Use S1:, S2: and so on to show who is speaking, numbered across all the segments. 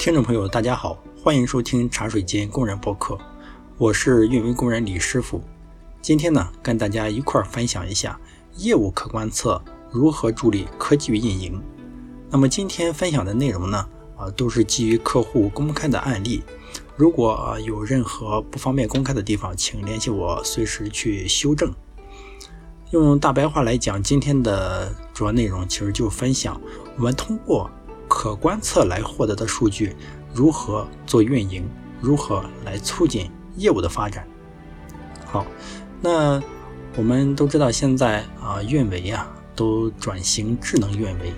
S1: 听众朋友，大家好，欢迎收听茶水间工人播客，我是运维工人李师傅。今天呢，跟大家一块儿分享一下业务可观测如何助力科技运营。那么今天分享的内容呢，啊，都是基于客户公开的案例。如果有任何不方便公开的地方，请联系我，随时去修正。用大白话来讲，今天的主要内容其实就分享我们通过。可观测来获得的数据如何做运营？如何来促进业务的发展？好，那我们都知道现在啊，运维啊都转型智能运维。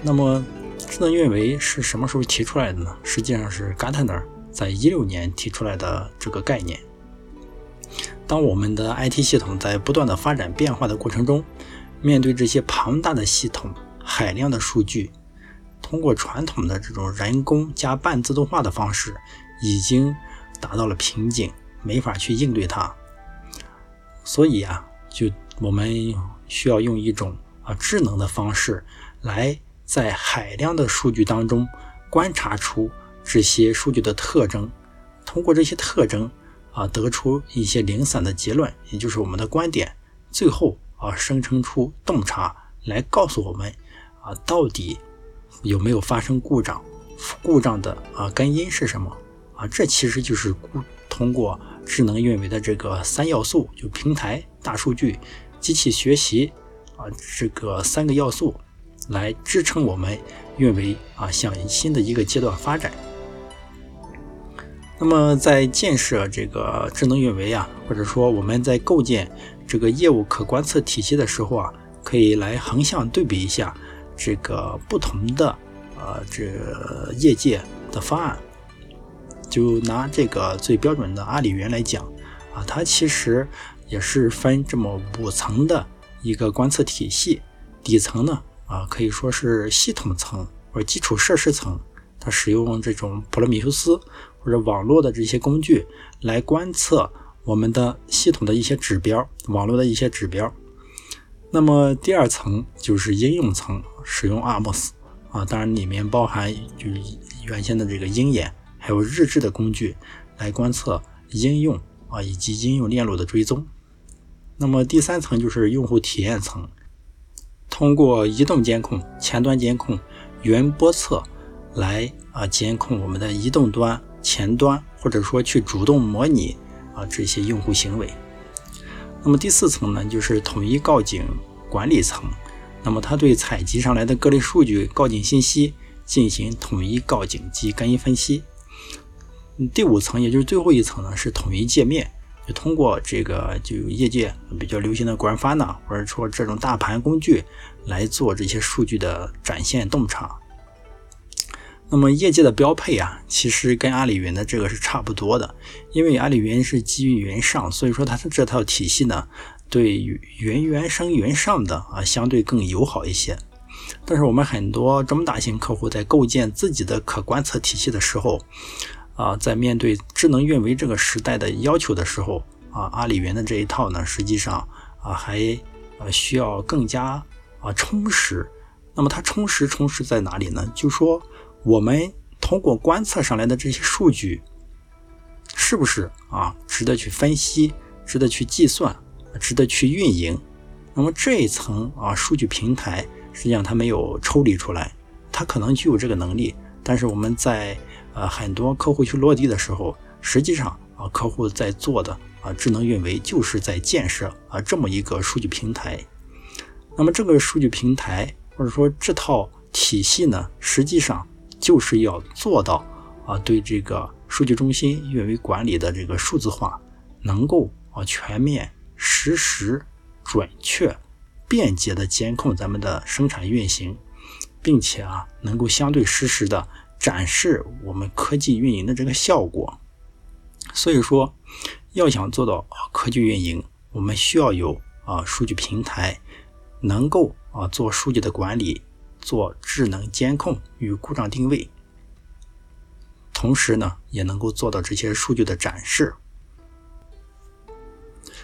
S1: 那么，智能运维是什么时候提出来的呢？实际上是 Gartner 在一六年提出来的这个概念。当我们的 IT 系统在不断的发展变化的过程中，面对这些庞大的系统、海量的数据。通过传统的这种人工加半自动化的方式，已经达到了瓶颈，没法去应对它。所以啊，就我们需要用一种啊智能的方式，来在海量的数据当中观察出这些数据的特征，通过这些特征啊得出一些零散的结论，也就是我们的观点，最后啊生成出洞察来告诉我们啊到底。有没有发生故障？故障的啊根因是什么啊？这其实就是通过智能运维的这个三要素，就平台、大数据、机器学习啊这个三个要素来支撑我们运维啊向新的一个阶段发展。那么在建设这个智能运维啊，或者说我们在构建这个业务可观测体系的时候啊，可以来横向对比一下。这个不同的呃，这业界的方案，就拿这个最标准的阿里云来讲啊，它其实也是分这么五层的一个观测体系。底层呢啊，可以说是系统层或者基础设施层，它使用这种普罗米修斯或者网络的这些工具来观测我们的系统的一些指标，网络的一些指标。那么第二层就是应用层，使用 ARMS 啊，当然里面包含就是原先的这个鹰眼，还有日志的工具来观测应用啊以及应用链路的追踪。那么第三层就是用户体验层，通过移动监控、前端监控、云波测来啊监控我们的移动端、前端，或者说去主动模拟啊这些用户行为。那么第四层呢，就是统一告警管理层。那么它对采集上来的各类数据、告警信息进行统一告警及根因分析。第五层，也就是最后一层呢，是统一界面，就通过这个就业界比较流行的 Grafana，或者说这种大盘工具来做这些数据的展现洞察。那么业界的标配啊，其实跟阿里云的这个是差不多的，因为阿里云是基于云上，所以说它的这套体系呢，对云原生云上的啊相对更友好一些。但是我们很多中大型客户在构建自己的可观测体系的时候，啊，在面对智能运维这个时代的要求的时候，啊，阿里云的这一套呢，实际上啊还呃需要更加啊充实。那么它充实充实在哪里呢？就说。我们通过观测上来的这些数据，是不是啊值得去分析、值得去计算、值得去运营？那么这一层啊数据平台，实际上它没有抽离出来，它可能具有这个能力，但是我们在呃很多客户去落地的时候，实际上啊客户在做的啊智能运维就是在建设啊这么一个数据平台。那么这个数据平台或者说这套体系呢，实际上。就是要做到啊，对这个数据中心运维管理的这个数字化，能够啊全面、实时、准确、便捷的监控咱们的生产运行，并且啊能够相对实时的展示我们科技运营的这个效果。所以说，要想做到科技运营，我们需要有啊数据平台，能够啊做数据的管理。做智能监控与故障定位，同时呢，也能够做到这些数据的展示。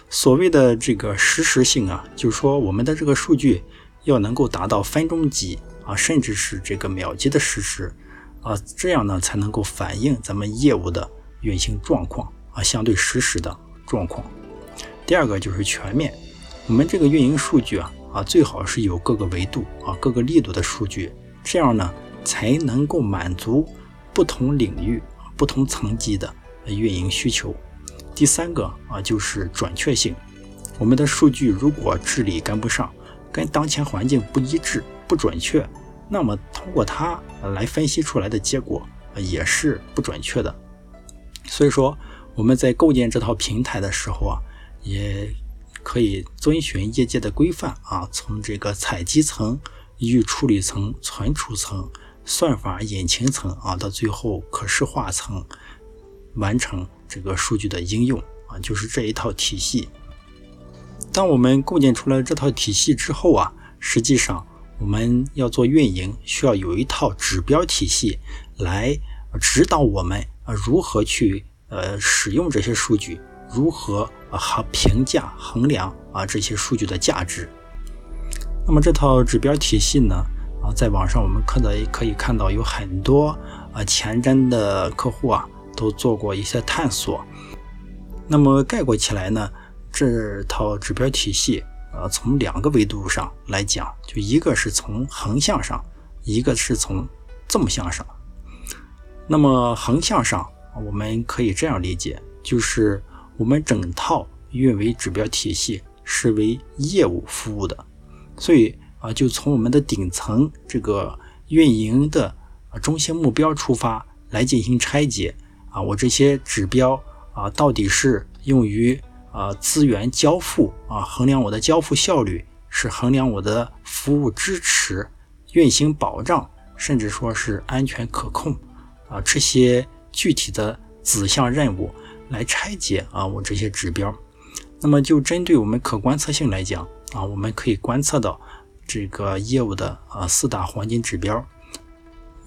S1: 所谓的这个实时性啊，就是说我们的这个数据要能够达到分钟级啊，甚至是这个秒级的实时啊，这样呢才能够反映咱们业务的运行状况啊，相对实时的状况。第二个就是全面，我们这个运营数据啊啊，最好是有各个维度啊、各个力度的数据，这样呢才能够满足不同领域、不同层级的运营需求。第三个啊，就是准确性。我们的数据如果治理跟不上，跟当前环境不一致、不准确，那么通过它来分析出来的结果也是不准确的。所以说，我们在构建这套平台的时候啊，也可以遵循业界的规范啊，从这个采集层、预处理层、存储层、算法引擎层啊，到最后可视化层，完成这个数据的应用啊，就是这一套体系。当我们构建出来这套体系之后啊，实际上我们要做运营，需要有一套指标体系来指导我们啊如何去呃使用这些数据，如何和评价衡量啊这些数据的价值。那么这套指标体系呢啊，在网上我们看到可以看到有很多啊前瞻的客户啊都做过一些探索。那么概括起来呢？这套指标体系，啊，从两个维度上来讲，就一个是从横向上，一个是从纵向上。那么横向上，我们可以这样理解，就是我们整套运维指标体系是为业务服务的，所以啊，就从我们的顶层这个运营的中心目标出发来进行拆解啊，我这些指标啊，到底是用于。啊，资源交付啊，衡量我的交付效率，是衡量我的服务支持、运行保障，甚至说是安全可控啊，这些具体的子项任务来拆解啊，我这些指标。那么就针对我们可观测性来讲啊，我们可以观测到这个业务的啊四大黄金指标。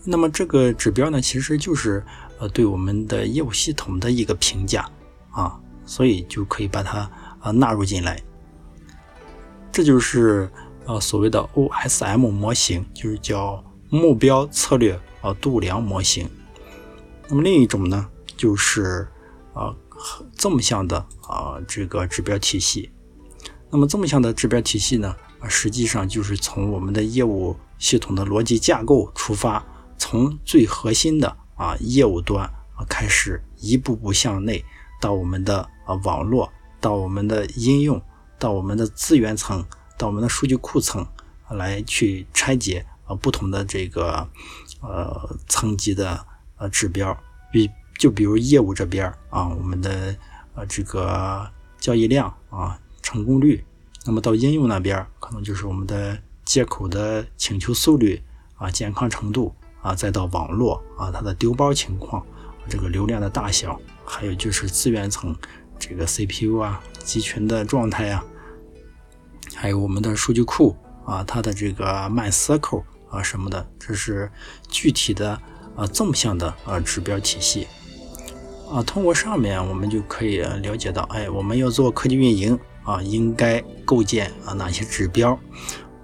S1: 那么这个指标呢，其实就是呃对我们的业务系统的一个评价啊。所以就可以把它啊纳入进来，这就是呃所谓的 OSM 模型，就是叫目标策略啊度量模型。那么另一种呢，就是啊纵向的啊这个指标体系。那么纵向的指标体系呢，实际上就是从我们的业务系统的逻辑架构出发，从最核心的啊业务端啊开始一步步向内。到我们的啊网络，到我们的应用，到我们的资源层，到我们的数据库层，来去拆解啊不同的这个呃层级的呃指标，比就比如业务这边啊，我们的呃这个交易量啊成功率，那么到应用那边可能就是我们的接口的请求速率啊健康程度啊，再到网络啊它的丢包情况，这个流量的大小。还有就是资源层，这个 CPU 啊，集群的状态啊，还有我们的数据库啊，它的这个慢 circle 啊什么的，这是具体的啊纵向的啊指标体系啊。通过上面我们就可以了解到，哎，我们要做科技运营啊，应该构建啊哪些指标？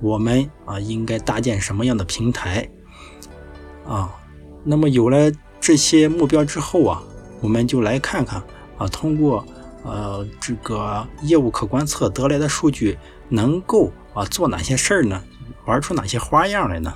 S1: 我们啊应该搭建什么样的平台啊？那么有了这些目标之后啊。我们就来看看啊，通过呃这个业务可观测得来的数据，能够啊做哪些事儿呢？玩出哪些花样来呢？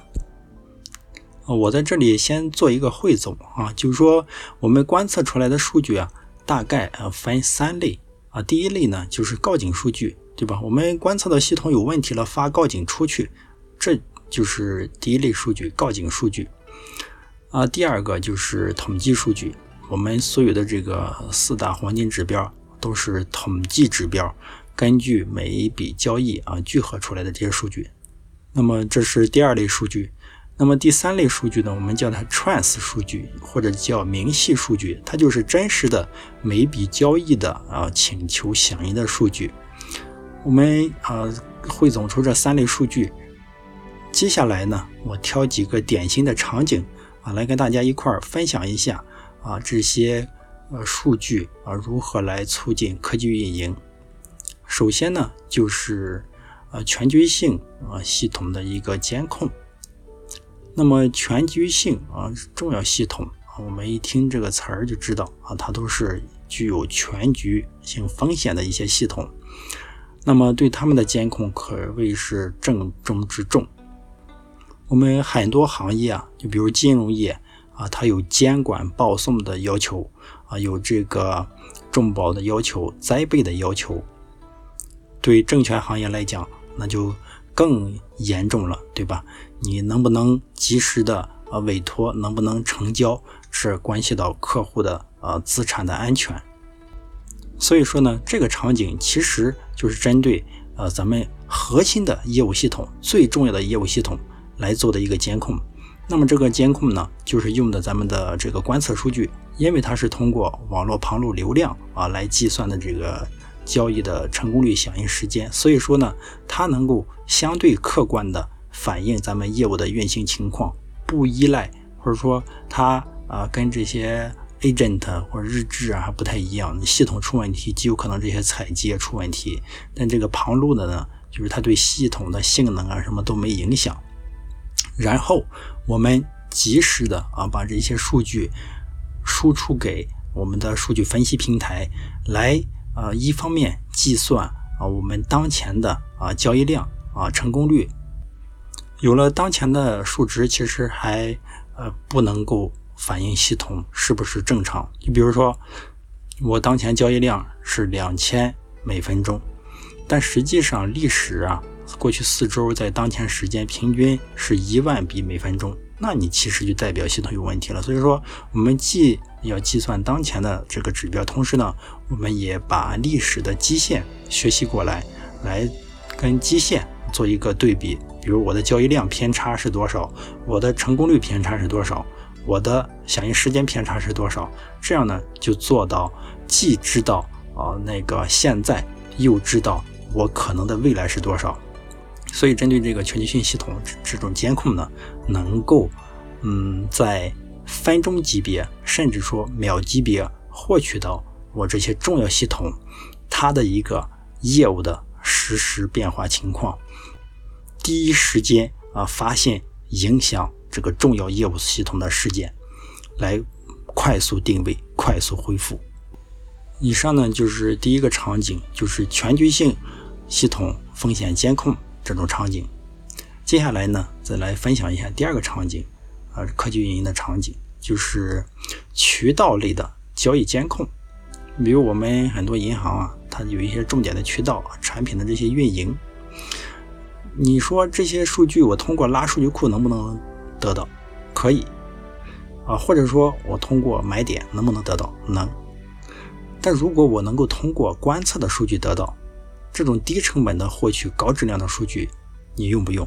S1: 我在这里先做一个汇总啊，就是说我们观测出来的数据啊，大概啊分三类啊。第一类呢就是告警数据，对吧？我们观测到系统有问题了，发告警出去，这就是第一类数据，告警数据啊。第二个就是统计数据。我们所有的这个四大黄金指标都是统计指标，根据每一笔交易啊聚合出来的这些数据。那么这是第二类数据。那么第三类数据呢，我们叫它 trans 数据或者叫明细数据，它就是真实的每笔交易的啊请求响应的数据。我们啊汇总出这三类数据。接下来呢，我挑几个典型的场景啊来跟大家一块儿分享一下。啊，这些呃数据啊，如何来促进科技运营？首先呢，就是呃全局性啊系统的一个监控。那么全局性啊重要系统啊，我们一听这个词儿就知道啊，它都是具有全局性风险的一些系统。那么对他们的监控可谓是重中之重。我们很多行业啊，就比如金融业啊，它有监管报送的要求啊，有这个重保的要求、灾备的要求。对证券行业来讲，那就更严重了，对吧？你能不能及时的呃委托，能不能成交，是关系到客户的呃资产的安全。所以说呢，这个场景其实就是针对呃咱们核心的业务系统最重要的业务系统来做的一个监控。那么这个监控呢，就是用的咱们的这个观测数据，因为它是通过网络旁路流量啊来计算的这个交易的成功率、响应时间，所以说呢，它能够相对客观的。反映咱们业务的运行情况，不依赖或者说它啊跟这些 agent 或者日志啊还不太一样，系统出问题极有可能这些采集也出问题，但这个旁路的呢，就是它对系统的性能啊什么都没影响。然后我们及时的啊把这些数据输出给我们的数据分析平台，来啊一方面计算啊我们当前的啊交易量啊成功率。有了当前的数值，其实还呃不能够反映系统是不是正常。你比如说，我当前交易量是两千每分钟，但实际上历史啊，过去四周在当前时间平均是一万笔每分钟，那你其实就代表系统有问题了。所以说，我们既要计算当前的这个指标，同时呢，我们也把历史的基线学习过来，来跟基线做一个对比。比如我的交易量偏差是多少，我的成功率偏差是多少，我的响应时间偏差是多少，这样呢就做到既知道啊那个现在，又知道我可能的未来是多少。所以针对这个全局性系统这种监控呢，能够嗯在分钟级别，甚至说秒级别获取到我这些重要系统它的一个业务的实时变化情况。第一时间啊，发现影响这个重要业务系统的事件，来快速定位、快速恢复。以上呢就是第一个场景，就是全局性系统风险监控这种场景。接下来呢，再来分享一下第二个场景，啊，科技运营的场景，就是渠道类的交易监控。比如我们很多银行啊，它有一些重点的渠道产品的这些运营。你说这些数据我通过拉数据库能不能得到？可以啊，或者说我通过买点能不能得到？能。但如果我能够通过观测的数据得到这种低成本的获取高质量的数据，你用不用？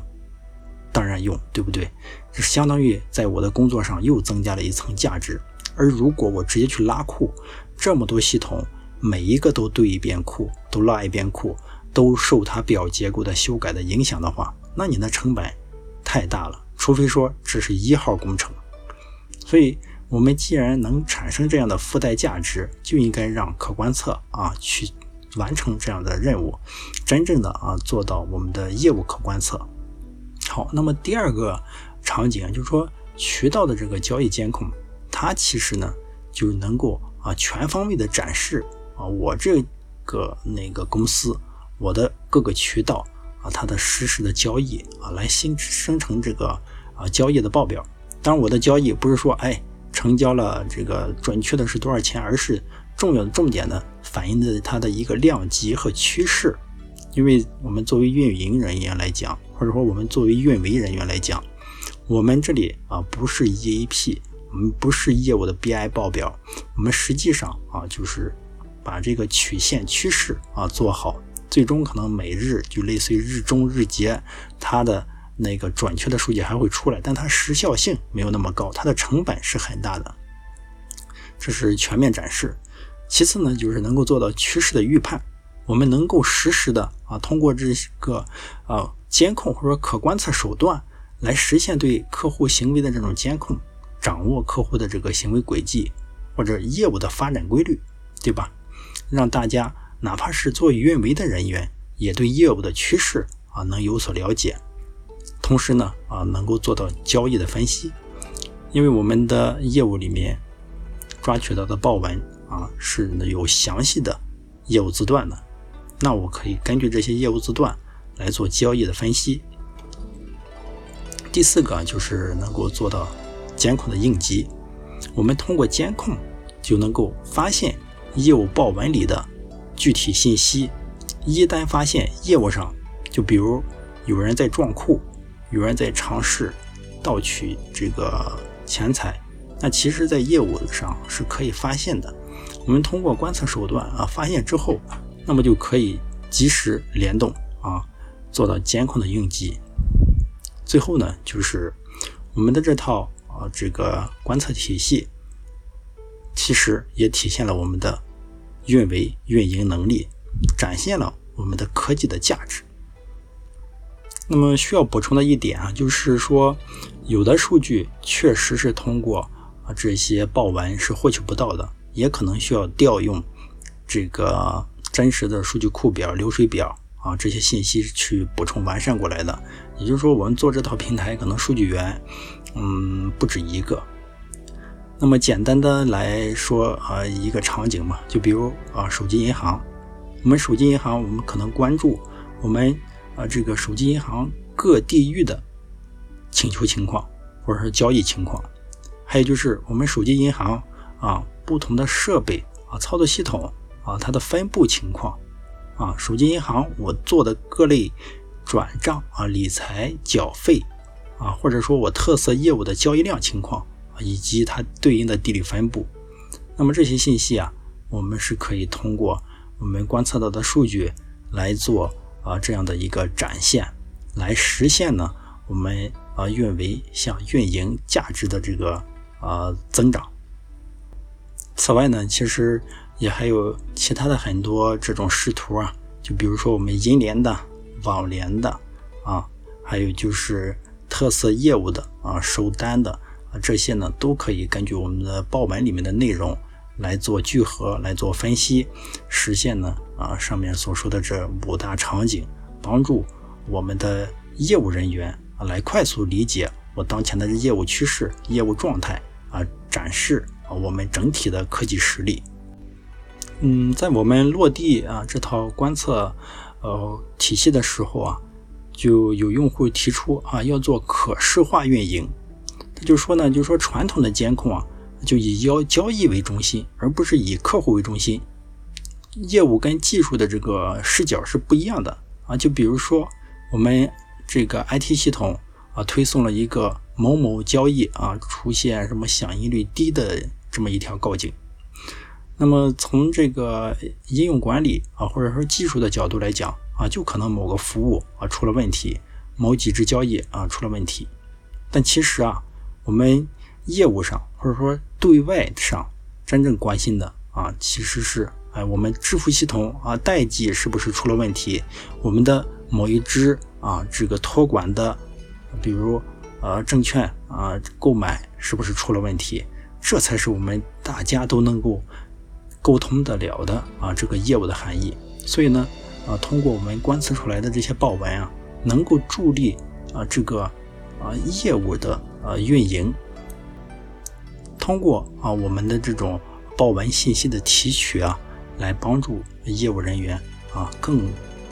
S1: 当然用，对不对？这相当于在我的工作上又增加了一层价值。而如果我直接去拉库，这么多系统，每一个都对一遍库，都拉一遍库。都受它表结构的修改的影响的话，那你的成本太大了。除非说这是一号工程，所以我们既然能产生这样的附带价值，就应该让可观测啊去完成这样的任务，真正的啊做到我们的业务可观测。好，那么第二个场景就是说渠道的这个交易监控，它其实呢就能够啊全方位的展示啊我这个那个公司。我的各个渠道啊，它的实时的交易啊，来新生成这个啊交易的报表。当然，我的交易不是说哎成交了这个准确的是多少钱，而是重要的重点的反映的它的一个量级和趋势。因为我们作为运营人员来讲，或者说我们作为运维人员来讲，我们这里啊不是 EAP，我们不是业务的 BI 报表，我们实际上啊就是把这个曲线趋势啊做好。最终可能每日就类似于日中日结，它的那个准确的数据还会出来，但它时效性没有那么高，它的成本是很大的。这是全面展示。其次呢，就是能够做到趋势的预判，我们能够实时的啊，通过这个啊监控或者可观测手段来实现对客户行为的这种监控，掌握客户的这个行为轨迹或者业务的发展规律，对吧？让大家。哪怕是做运维的人员，也对业务的趋势啊能有所了解。同时呢，啊，能够做到交易的分析，因为我们的业务里面抓取到的报文啊，是有详细的业务字段的，那我可以根据这些业务字段来做交易的分析。第四个就是能够做到监控的应急，我们通过监控就能够发现业务报文里的具体信息，一旦发现业务上，就比如有人在撞库。有人在尝试盗取这个钱财，那其实，在业务上是可以发现的。我们通过观测手段啊，发现之后，那么就可以及时联动啊，做到监控的应急。最后呢，就是我们的这套啊这个观测体系，其实也体现了我们的运维运营能力，展现了我们的科技的价值。那么需要补充的一点啊，就是说，有的数据确实是通过啊这些报文是获取不到的，也可能需要调用这个真实的数据库表、流水表啊这些信息去补充完善过来的。也就是说，我们做这套平台，可能数据源嗯不止一个。那么简单的来说啊，一个场景嘛，就比如啊手机银行，我们手机银行，我们可能关注我们。啊，这个手机银行各地域的请求情况，或者是交易情况，还有就是我们手机银行啊不同的设备啊操作系统啊它的分布情况啊，手机银行我做的各类转账啊理财缴费啊，或者说我特色业务的交易量情况啊，以及它对应的地理分布，那么这些信息啊，我们是可以通过我们观测到的数据来做。啊，这样的一个展现，来实现呢，我们啊运维向运营价值的这个啊增长。此外呢，其实也还有其他的很多这种视图啊，就比如说我们银联的、网联的啊，还有就是特色业务的啊、收单的啊，这些呢都可以根据我们的报文里面的内容。来做聚合，来做分析，实现呢啊上面所说的这五大场景，帮助我们的业务人员啊来快速理解我当前的业务趋势、业务状态啊，展示啊我们整体的科技实力。嗯，在我们落地啊这套观测呃体系的时候啊，就有用户提出啊要做可视化运营，他就说呢，就说传统的监控啊。就以交交易为中心，而不是以客户为中心。业务跟技术的这个视角是不一样的啊。就比如说，我们这个 IT 系统啊，推送了一个某某交易啊，出现什么响应率低的这么一条告警。那么从这个应用管理啊，或者说技术的角度来讲啊，就可能某个服务啊出了问题，某几只交易啊出了问题。但其实啊，我们业务上或者说对外上真正关心的啊，其实是哎，我们支付系统啊，代记是不是出了问题？我们的某一支啊，这个托管的，比如呃证券啊购买是不是出了问题？这才是我们大家都能够沟通得了的啊，这个业务的含义。所以呢，啊，通过我们观测出来的这些报文啊，能够助力啊这个啊业务的呃运营。通过啊我们的这种报文信息的提取啊，来帮助业务人员啊更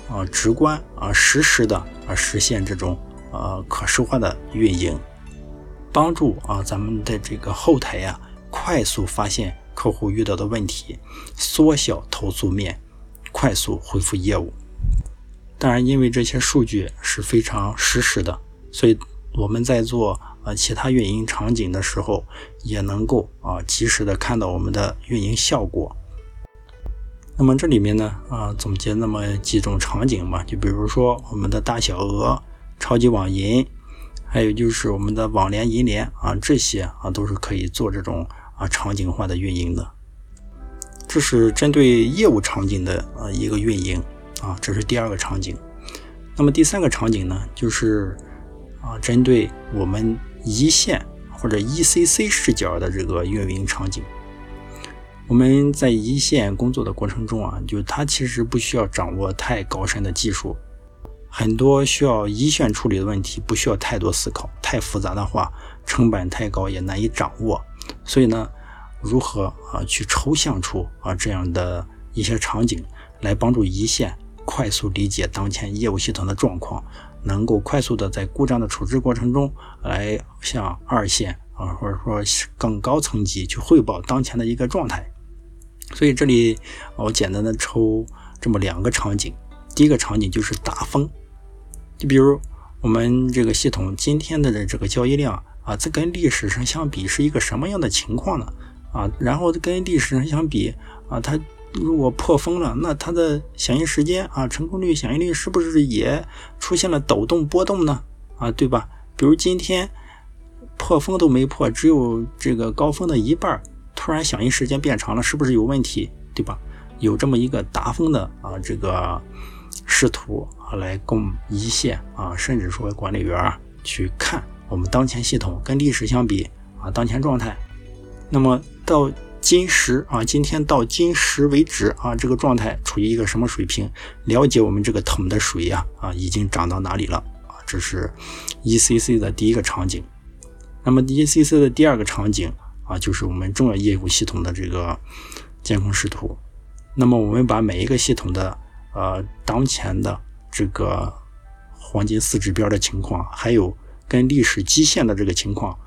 S1: 啊直观啊实时的啊实现这种呃可视化的运营，帮助啊咱们的这个后台呀快速发现客户遇到的问题，缩小投诉面，快速恢复业务。当然，因为这些数据是非常实时的，所以我们在做。啊，其他运营场景的时候也能够啊及时的看到我们的运营效果。那么这里面呢啊总结那么几种场景嘛，就比如说我们的大小额、超级网银，还有就是我们的网联、银联啊，这些啊都是可以做这种啊场景化的运营的。这是针对业务场景的啊一个运营啊，这是第二个场景。那么第三个场景呢，就是啊针对我们。一线或者 ECC 视角的这个运营场景，我们在一线工作的过程中啊，就它其实不需要掌握太高深的技术，很多需要一线处理的问题，不需要太多思考，太复杂的话，成本太高也难以掌握。所以呢，如何啊去抽象出啊这样的一些场景，来帮助一线快速理解当前业务系统的状况，能够快速的在故障的处置过程中，来向二线啊或者说更高层级去汇报当前的一个状态。所以这里我简单的抽这么两个场景，第一个场景就是打风。就比如我们这个系统今天的这个交易量啊，这跟历史上相比是一个什么样的情况呢？啊，然后跟历史上相比啊，它如果破风了，那它的响应时间啊、成功率、响应率是不是也出现了抖动波动呢？啊，对吧？比如今天破风都没破，只有这个高峰的一半，突然响应时间变长了，是不是有问题？对吧？有这么一个达峰的啊，这个。试图啊来供一线啊，甚至说管理员去看我们当前系统跟历史相比啊，当前状态。那么到今时啊，今天到今时为止啊，这个状态处于一个什么水平？了解我们这个桶的水呀啊，已经涨到哪里了啊？这是 ECC 的第一个场景。那么 ECC 的第二个场景啊，就是我们重要业务系统的这个监控视图。那么我们把每一个系统的呃，当前的这个黄金四指标的情况，还有跟历史基线的这个情况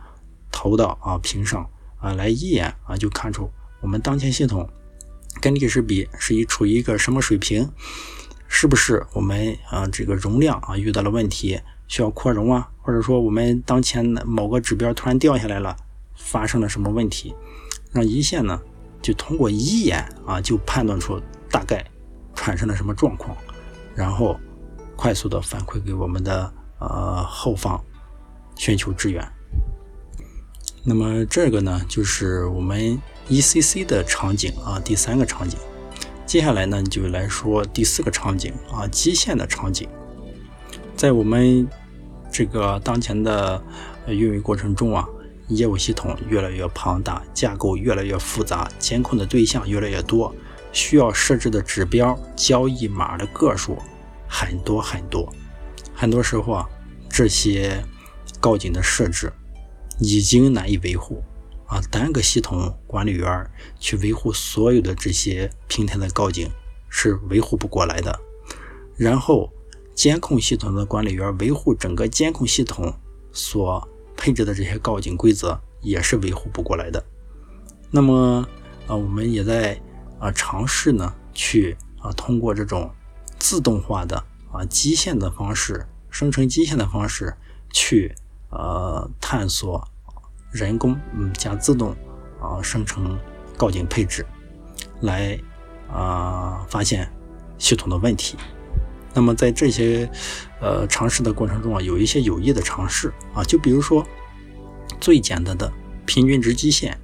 S1: 投到啊屏上啊，来一眼啊就看出我们当前系统跟历史比是一处于一个什么水平，是不是我们啊这个容量啊遇到了问题，需要扩容啊，或者说我们当前某个指标突然掉下来了，发生了什么问题，让一线呢就通过一眼啊就判断出大概。产生了什么状况，然后快速的反馈给我们的呃后方，寻求支援。那么这个呢，就是我们 ECC 的场景啊，第三个场景。接下来呢，就来说第四个场景啊，基线的场景。在我们这个当前的运营过程中啊，业务系统越来越庞大，架构越来越复杂，监控的对象越来越多。需要设置的指标、交易码的个数很多很多，很多时候啊，这些告警的设置已经难以维护啊，单个系统管理员去维护所有的这些平台的告警是维护不过来的。然后，监控系统的管理员维护整个监控系统所配置的这些告警规则也是维护不过来的。那么啊，我们也在。啊，尝试呢去啊，通过这种自动化的啊基线的方式生成基线的方式去呃探索人工嗯加自动啊生成告警配置，来啊发现系统的问题。那么在这些呃尝试的过程中啊，有一些有益的尝试啊，就比如说最简单的平均值基线，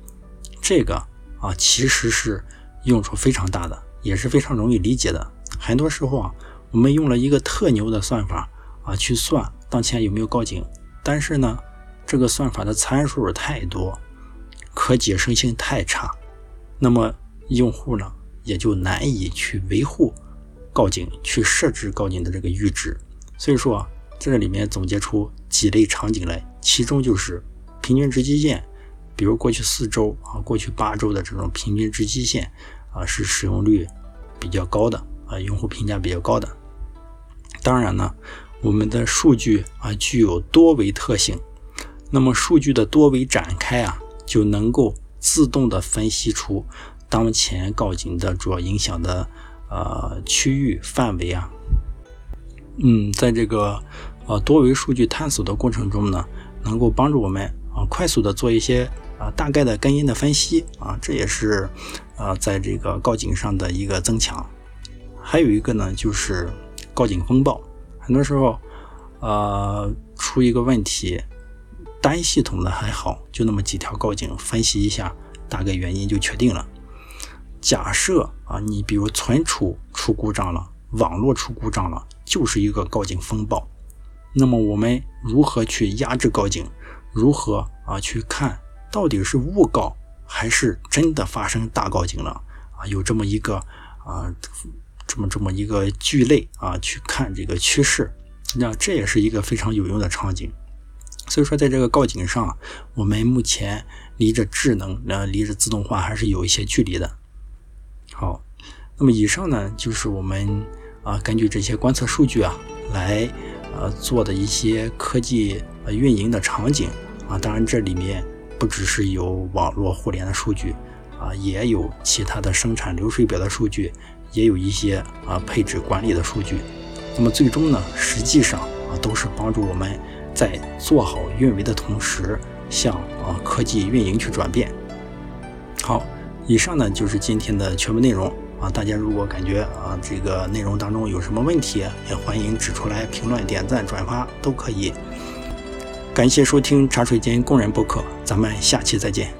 S1: 这个啊其实是。用处非常大的，也是非常容易理解的。很多时候啊，我们用了一个特牛的算法啊，去算当前有没有告警，但是呢，这个算法的参数太多，可解释性太差，那么用户呢也就难以去维护告警，去设置告警的这个阈值。所以说啊，在，这里面总结出几类场景来，其中就是平均值基线。比如过去四周啊，过去八周的这种平均值基线啊，是使用率比较高的啊，用户评价比较高的。当然呢，我们的数据啊具有多维特性，那么数据的多维展开啊，就能够自动的分析出当前告警的主要影响的呃区域范围啊。嗯，在这个呃多维数据探索的过程中呢，能够帮助我们啊快速的做一些。啊，大概的根因的分析啊，这也是呃，在这个告警上的一个增强。还有一个呢，就是告警风暴。很多时候，呃，出一个问题，单系统的还好，就那么几条告警，分析一下，大概原因就确定了。假设啊，你比如存储出故障了，网络出故障了，就是一个告警风暴。那么我们如何去压制告警？如何啊去看？到底是误告还是真的发生大告警了啊？有这么一个啊，这么这么一个聚类啊，去看这个趋势那这也是一个非常有用的场景。所以说，在这个告警上，我们目前离着智能、呃，离着自动化还是有一些距离的。好，那么以上呢，就是我们啊根据这些观测数据啊来呃做的一些科技呃运营的场景啊。当然，这里面不只是有网络互联的数据啊，也有其他的生产流水表的数据，也有一些啊配置管理的数据。那么最终呢，实际上啊都是帮助我们。在做好运维的同时，向啊科技运营去转变。好，以上呢就是今天的全部内容啊。大家如果感觉啊这个内容当中有什么问题，也欢迎指出来，评论、点赞、转发都可以。感谢收听茶水间工人播客，咱们下期再见。